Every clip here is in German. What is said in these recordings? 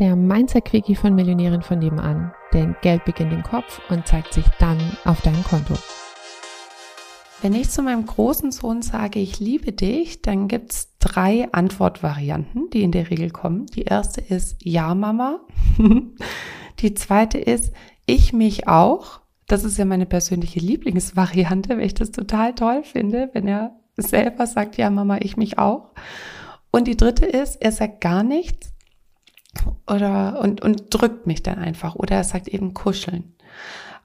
der Mindset-Quickie von Millionären von nebenan. Denn Geld beginnt im Kopf und zeigt sich dann auf deinem Konto. Wenn ich zu meinem großen Sohn sage, ich liebe dich, dann gibt's drei Antwortvarianten, die in der Regel kommen. Die erste ist Ja, Mama. die zweite ist Ich mich auch. Das ist ja meine persönliche Lieblingsvariante, weil ich das total toll finde, wenn er selber sagt, ja, Mama, ich mich auch. Und die dritte ist, er sagt gar nichts oder und, und drückt mich dann einfach oder er sagt eben kuscheln.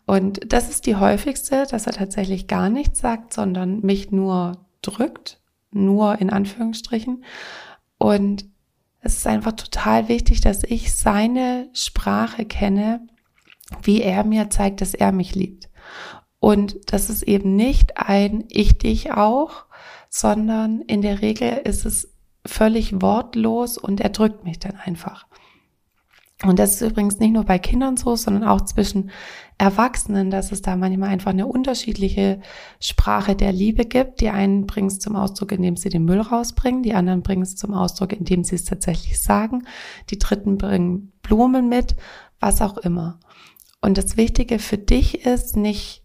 Und das ist die häufigste, dass er tatsächlich gar nichts sagt, sondern mich nur drückt, nur in Anführungsstrichen. Und es ist einfach total wichtig, dass ich seine Sprache kenne, wie er mir zeigt, dass er mich liebt. Und das ist eben nicht ein Ich dich auch, sondern in der Regel ist es völlig wortlos und er drückt mich dann einfach. Und das ist übrigens nicht nur bei Kindern so, sondern auch zwischen Erwachsenen, dass es da manchmal einfach eine unterschiedliche Sprache der Liebe gibt. Die einen bringen es zum Ausdruck, indem sie den Müll rausbringen, die anderen bringen es zum Ausdruck, indem sie es tatsächlich sagen, die dritten bringen Blumen mit, was auch immer. Und das Wichtige für dich ist nicht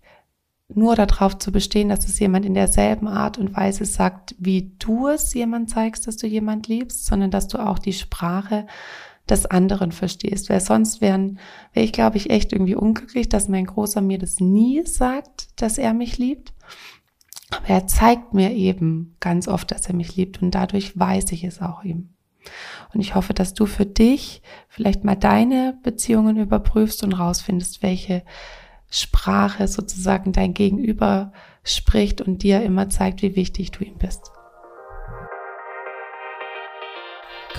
nur darauf zu bestehen, dass es jemand in derselben Art und Weise sagt, wie du es jemand zeigst, dass du jemand liebst, sondern dass du auch die Sprache des anderen verstehst. Weil sonst wäre ich, glaube ich, echt irgendwie unglücklich, dass mein Großer mir das nie sagt, dass er mich liebt. Aber er zeigt mir eben ganz oft, dass er mich liebt und dadurch weiß ich es auch ihm. Und ich hoffe, dass du für dich vielleicht mal deine Beziehungen überprüfst und rausfindest, welche Sprache sozusagen dein Gegenüber spricht und dir immer zeigt, wie wichtig du ihm bist.